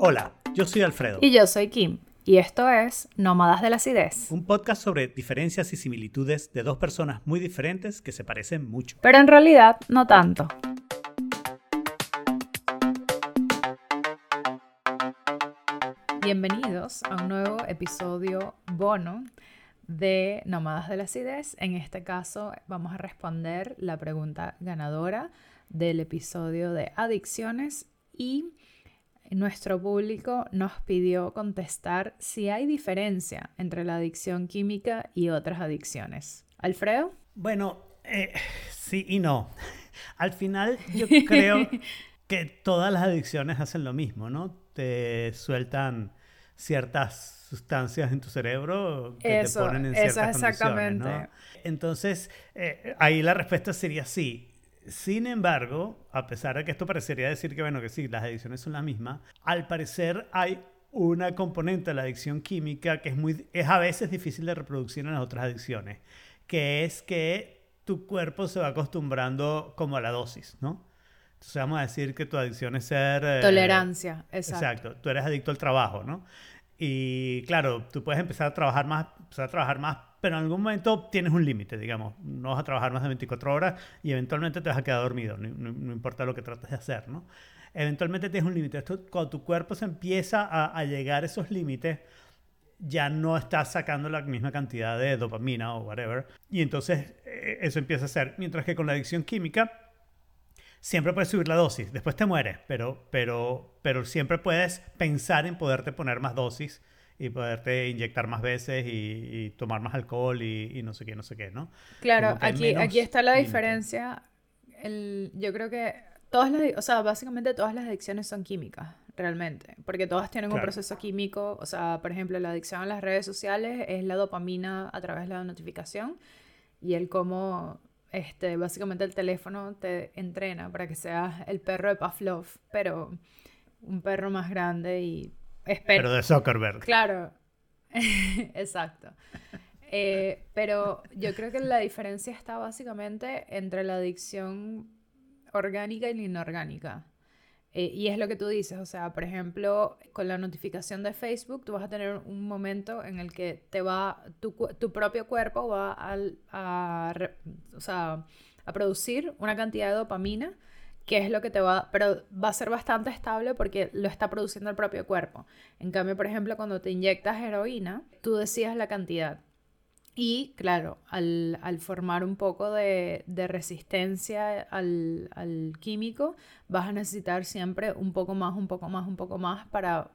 Hola, yo soy Alfredo. Y yo soy Kim. Y esto es Nómadas de la Acidez. Un podcast sobre diferencias y similitudes de dos personas muy diferentes que se parecen mucho. Pero en realidad no tanto. Bienvenidos a un nuevo episodio bono de Nómadas de la Acidez. En este caso vamos a responder la pregunta ganadora del episodio de adicciones y nuestro público nos pidió contestar si hay diferencia entre la adicción química y otras adicciones. Alfredo. Bueno, eh, sí y no. Al final yo creo que todas las adicciones hacen lo mismo, ¿no? Te sueltan ciertas sustancias en tu cerebro que te ponen en ciertas exactamente. condiciones, ¿no? Entonces, eh, ahí la respuesta sería sí. Sin embargo, a pesar de que esto parecería decir que, bueno, que sí, las adicciones son las mismas, al parecer hay una componente de la adicción química que es, muy, es a veces difícil de reproducir en las otras adicciones, que es que tu cuerpo se va acostumbrando como a la dosis, ¿no? Entonces vamos a decir que tu adicción es ser... Eh, Tolerancia, exacto. Exacto, tú eres adicto al trabajo, ¿no? Y claro, tú puedes empezar a trabajar más, empezar a trabajar más pero en algún momento tienes un límite, digamos. No vas a trabajar más de 24 horas y eventualmente te vas a quedar dormido, no, importa lo que trates de hacer, ¿no? Eventualmente tienes un límite. Cuando tu cuerpo se empieza a, llegar a esos límites, ya no estás sacando la misma cantidad de dopamina o whatever. Y entonces eh, eso empieza a ser. Mientras que con la adicción química, siempre puedes subir la dosis. Después te mueres, pero, pero, pero siempre puedes pensar en poderte poner más dosis y poderte inyectar más veces y, tomar más alcohol y, no sé qué, no sé qué, ¿no? Claro, aquí, aquí está la diferencia. El, yo creo que todas las, o sea, básicamente todas las adicciones son químicas, realmente, porque todas tienen un proceso químico, o sea, por ejemplo, la adicción a las redes sociales es la dopamina a través de la notificación y el cómo, este, básicamente el teléfono te entrena para que seas el perro de Pavlov, pero un perro más grande y pero de Zuckerberg. Claro, exacto. Eh, pero yo creo que la diferencia está básicamente entre la adicción orgánica y la inorgánica. Eh, y es lo que tú dices, o sea, por ejemplo, con la notificación de Facebook, tú vas a tener un momento en el que te va, tu, tu propio cuerpo va a, a, a producir una cantidad de dopamina que es lo que te va, pero va a ser bastante estable porque lo está produciendo el propio cuerpo. En cambio, por ejemplo, cuando te inyectas heroína, tú decides la cantidad. Y claro, al, formar un poco de, resistencia al, al, químico, vas a necesitar siempre un poco más, un poco más, un poco más para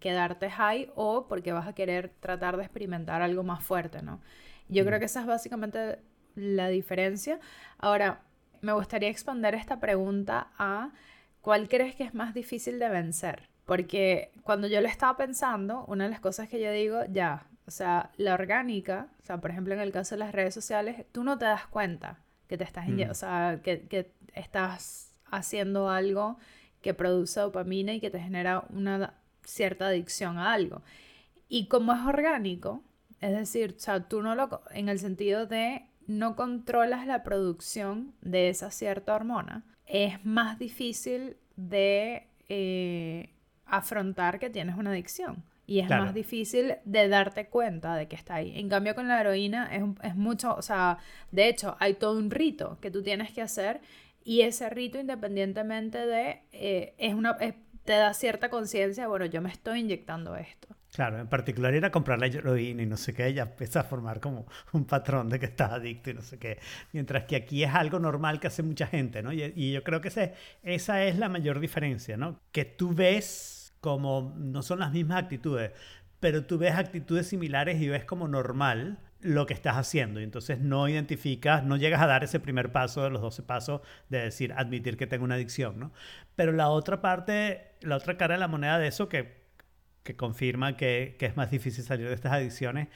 quedarte high o porque vas a querer tratar de experimentar algo más fuerte, ¿no? Yo creo que esa es básicamente la diferencia. Ahora, me gustaría expandir esta pregunta a cuál crees que es más difícil de vencer. Porque cuando yo lo estaba pensando, una de las cosas que yo digo, ya, o sea, la orgánica, o sea, por ejemplo, en el caso de las redes sociales, tú no te das cuenta que te estás, mm. o sea, que, que, estás haciendo algo que produce dopamina y que te genera una cierta adicción a algo. Y como es orgánico, es decir, o sea, tú no lo, en el sentido de no controlas la producción de esa cierta hormona, es más difícil de eh, afrontar que tienes una adicción. Y es más difícil de darte cuenta de que está ahí. En cambio, con la heroína es, mucho, o sea, de hecho, hay todo un rito que tú tienes que hacer y ese rito, independientemente de, eh, es una, te da cierta conciencia, bueno, yo me estoy inyectando esto. Claro, en particular ir a comprar la heroína y no sé qué, ya empieza a formar como un patrón de que estás adicto y no sé qué. Mientras que aquí es algo normal que hace mucha gente, ¿no? Y, yo creo que ese, esa es la mayor diferencia, ¿no? Que tú ves como, no son las mismas actitudes, pero tú ves actitudes similares y ves como normal lo que estás haciendo. Y entonces no identificas, no llegas a dar ese primer paso de los 12 pasos de decir, admitir que tengo una adicción, ¿no? Pero la otra parte, la otra cara de la moneda de eso que que confirma que, que, es más difícil salir de estas adicciones,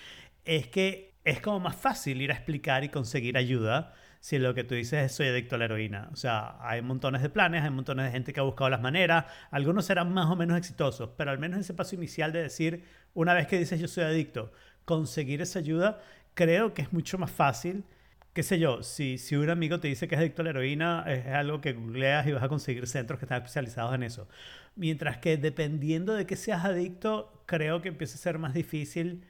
es que es como más fácil ir a explicar y conseguir ayuda si lo que tú dices es soy adicto a la heroína. O sea, hay montones de planes, hay montones de gente que ha buscado las maneras, algunos serán más o menos exitosos, pero al menos ese paso inicial de decir, una vez que dices yo soy adicto, conseguir esa ayuda, creo que es mucho más fácil qué sé yo, si, si un amigo te dice que es adicto a la heroína, es algo que googleas y vas a conseguir centros que están especializados en eso. Mientras que dependiendo de que seas adicto, creo que empieza a ser más difícil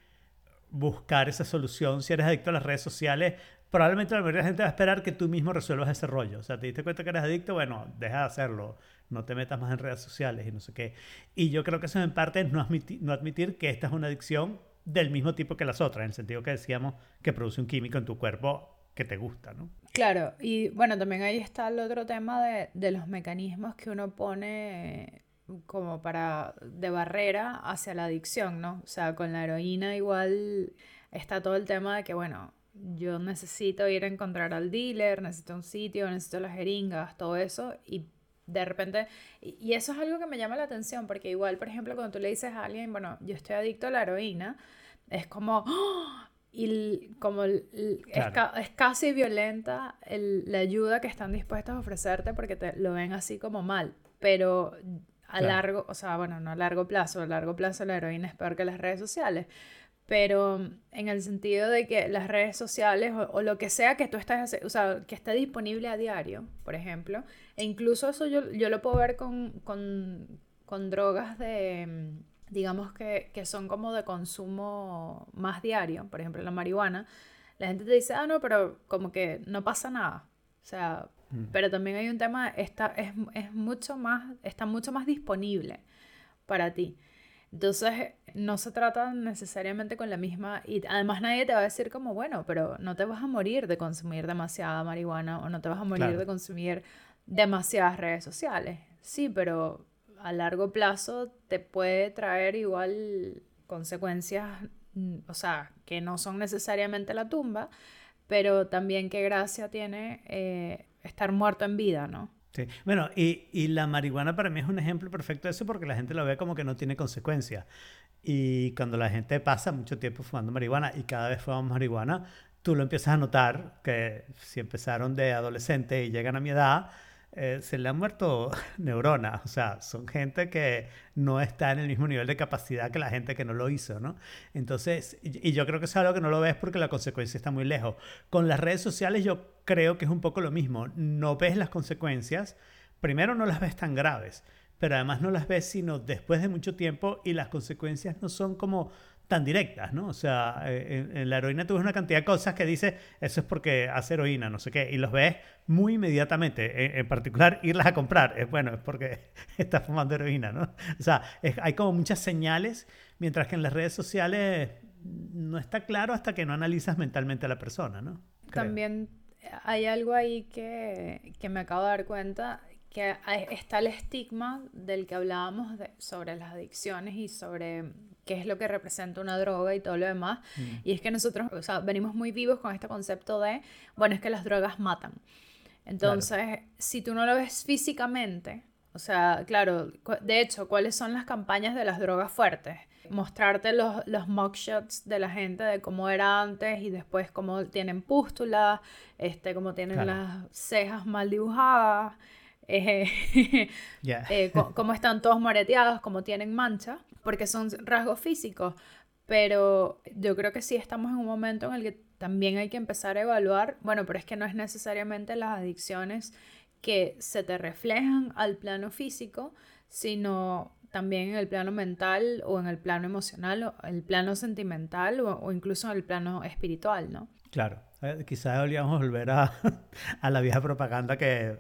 buscar esa solución. Si eres adicto a las redes sociales, probablemente la mayoría de la gente va a esperar que tú mismo resuelvas ese rollo. O sea, te diste cuenta que eres adicto, bueno, deja de hacerlo. No te metas más en redes sociales y no sé qué. Y yo creo que eso en parte es no no admitir que esta es una adicción del mismo tipo que las otras, en el sentido que decíamos que produce un químico en tu cuerpo que te gusta, ¿no? Claro, y bueno, también ahí está el otro tema de, de los mecanismos que uno pone como para de barrera hacia la adicción, ¿no? O sea, con la heroína igual está todo el tema de que, bueno, yo necesito ir a encontrar al dealer, necesito un sitio, necesito las jeringas, todo eso, y de repente, y eso es algo que me llama la atención, porque igual, por ejemplo, cuando tú le dices a alguien, bueno, yo estoy adicto a la heroína, es como, ¡oh! Y como es, es, casi violenta la ayuda que están dispuestos a ofrecerte porque te lo ven así como mal, pero a largo, o sea, bueno, no a largo plazo, a largo plazo la heroína es peor que las redes sociales, pero en el sentido de que las redes sociales o, lo que sea que tú estás, o sea, que esté disponible a diario, por ejemplo, e incluso eso yo, yo lo puedo ver con, con, con drogas de, digamos que, que, son como de consumo más diario, por ejemplo la marihuana, la gente te dice, ah, no, pero como que no pasa nada, o sea, mm. pero también hay un tema, está, es, es mucho más, está mucho más disponible para ti. Entonces, no se trata necesariamente con la misma, y además nadie te va a decir como, bueno, pero no te vas a morir de consumir demasiada marihuana o no te vas a morir de consumir demasiadas redes sociales. Sí, pero a largo plazo te puede traer igual consecuencias, mm, o sea, que no son necesariamente la tumba, pero también qué gracia tiene eh, estar muerto en vida, ¿no? Sí. Bueno, y, y, la marihuana para mí es un ejemplo perfecto de eso porque la gente lo ve como que no tiene consecuencias. Y cuando la gente pasa mucho tiempo fumando marihuana y cada vez fumamos marihuana, tú lo empiezas a notar que si empezaron de adolescente y llegan a mi edad, eh, se le han muerto neuronas. O sea, son gente que no está en el mismo nivel de capacidad que la gente que no lo hizo, ¿no? Entonces, y, y yo creo que es algo que no lo ves porque la consecuencia está muy lejos. Con las redes sociales yo creo que es un poco lo mismo. No ves las consecuencias, primero no las ves tan graves, pero además no las ves sino después de mucho tiempo y las consecuencias no son como tan directas, ¿no? O sea, eh, en, la heroína tú ves una cantidad de cosas que dices, eso es porque hace heroína, no sé qué, y los ves muy inmediatamente. En, particular, irlas a comprar, es bueno, es porque estás fumando heroína, ¿no? O sea, hay como muchas señales, mientras que en las redes sociales no está claro hasta que no analizas mentalmente a la persona, ¿no? También hay algo ahí que, que me acabo de dar cuenta, que está el estigma del que hablábamos sobre las adicciones y sobre qué es lo que representa una droga y todo lo demás. Mm. Y es que nosotros, o sea, venimos muy vivos con este concepto de, bueno, es que las drogas matan. Entonces, si tú no lo ves físicamente, o sea, claro, de hecho, ¿cuáles son las campañas de las drogas fuertes? Mostrarte los, los mugshots de la gente de cómo era antes y después cómo tienen pústulas, este, cómo tienen las cejas mal dibujadas, eh, eh, cómo están todos moreteados, cómo tienen manchas porque son rasgos físicos, pero yo creo que sí estamos en un momento en el que también hay que empezar a evaluar, bueno, pero es que no es necesariamente las adicciones que se te reflejan al plano físico, sino también en el plano mental o en el plano emocional o el plano sentimental o, o incluso en el plano espiritual, ¿no? Claro. Eh, quizás deberíamos volver a, a, la vieja propaganda que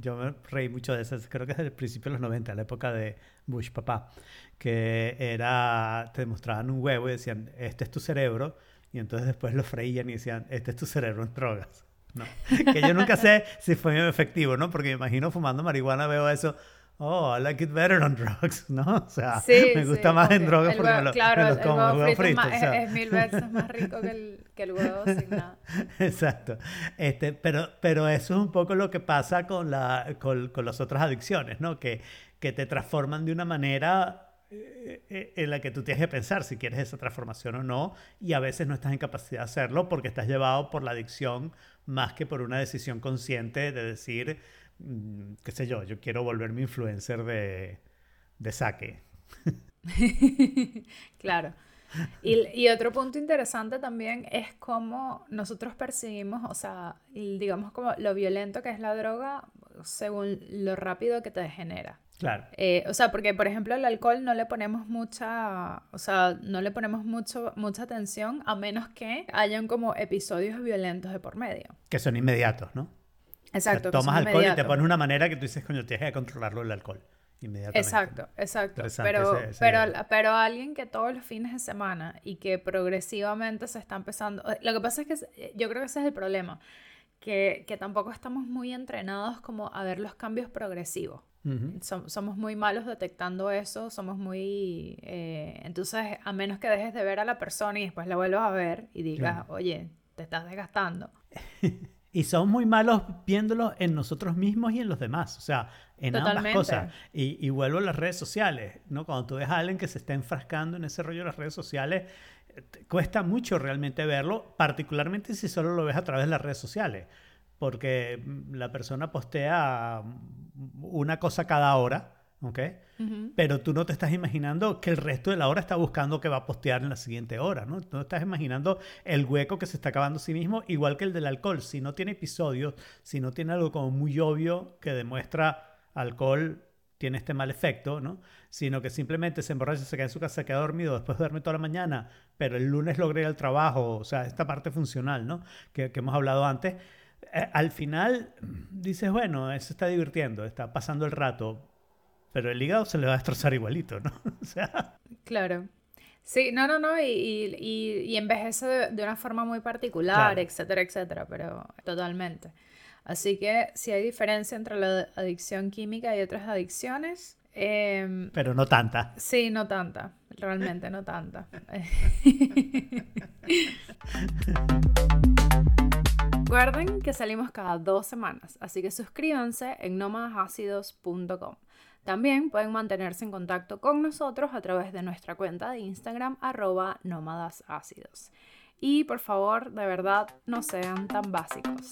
yo me reí mucho de eso, creo que es el principio de los 90, la época de Bush papá, que era, te mostraban un huevo y decían, este es tu cerebro, y entonces después lo freían y decían, este es tu cerebro en drogas. ¿no? Que yo nunca sé si fue efectivo, ¿no? Porque me imagino fumando marihuana veo eso, oh, I like it better on drugs, ¿no? O sea, me gusta más en drogas porque me lo, claro, me como el huevo frito. es, mil veces más rico que el, que el huevo sin nada. Exacto. Este, pero, pero eso es un poco lo que pasa con, la, con, con las otras adicciones, ¿no? Que, que te transforman de una manera eh, eh, en la que tú tienes que pensar si quieres esa transformación o no, y a veces no estás en capacidad de hacerlo porque estás llevado por la adicción más que por una decisión consciente de decir, qué sé yo, yo quiero volverme influencer de, de saque. claro. Y, otro punto interesante también es cómo nosotros percibimos, o sea, digamos como lo violento que es la droga según lo rápido que te degenera. Claro. Eh, o sea, porque por ejemplo el alcohol no le ponemos mucha, o sea, no le ponemos mucho, mucha atención a menos que hayan como episodios violentos de por medio. Que son inmediatos, ¿no? Exacto. tomas alcohol y te pones una manera que tú dices, coño, tienes que controlarlo el alcohol. Inmediatamente. Exacto, exacto. Pero, pero, pero alguien que todos los fines de semana y que progresivamente se está empezando. Lo que pasa es que yo creo que ese es el problema. Que, que tampoco estamos muy entrenados como a ver los cambios progresivos somos muy malos detectando eso, somos muy... Eh, entonces, a menos que dejes de ver a la persona y después la vuelvas a ver y digas, oye, te estás desgastando. y somos muy malos viéndolo en nosotros mismos y en los demás, o sea, en ambas cosas. Y, y, vuelvo a las redes sociales, ¿no? Cuando tú ves a alguien que se está enfrascando en ese rollo de las redes sociales, cuesta mucho realmente verlo, particularmente si solo lo ves a través de las redes sociales porque la persona postea una cosa cada hora, ¿ok? Pero tú no te estás imaginando que el resto de la hora está buscando que va a postear en la siguiente hora, ¿no? Tú no estás imaginando el hueco que se está acabando a sí mismo, igual que el del alcohol. Si no tiene episodios, si no tiene algo como muy obvio que demuestra alcohol tiene este mal efecto, ¿no? Sino que simplemente se emborracha, se queda en su casa, se queda dormido, después duerme toda la mañana, pero el lunes logra ir al trabajo, o sea, esta parte funcional, ¿no? Que, que hemos hablado antes eh, al final dices, bueno, eso está divirtiendo, está pasando el rato, pero el hígado se le va a destrozar igualito, ¿no? o sea... Claro. Sí, no, no, no, y, y, y envejece de, una forma muy particular, etcétera, etcétera, pero totalmente. Así que si hay diferencia entre la adicción química y otras adicciones. Em, pero no tanta. Sí, no tanta, realmente no tanta. Recuerden que salimos cada dos semanas, así que suscríbanse en nómadasácidos.com. También pueden mantenerse en contacto con nosotros a través de nuestra cuenta de Instagram arroba nómadasácidos. Y por favor, de verdad, no sean tan básicos.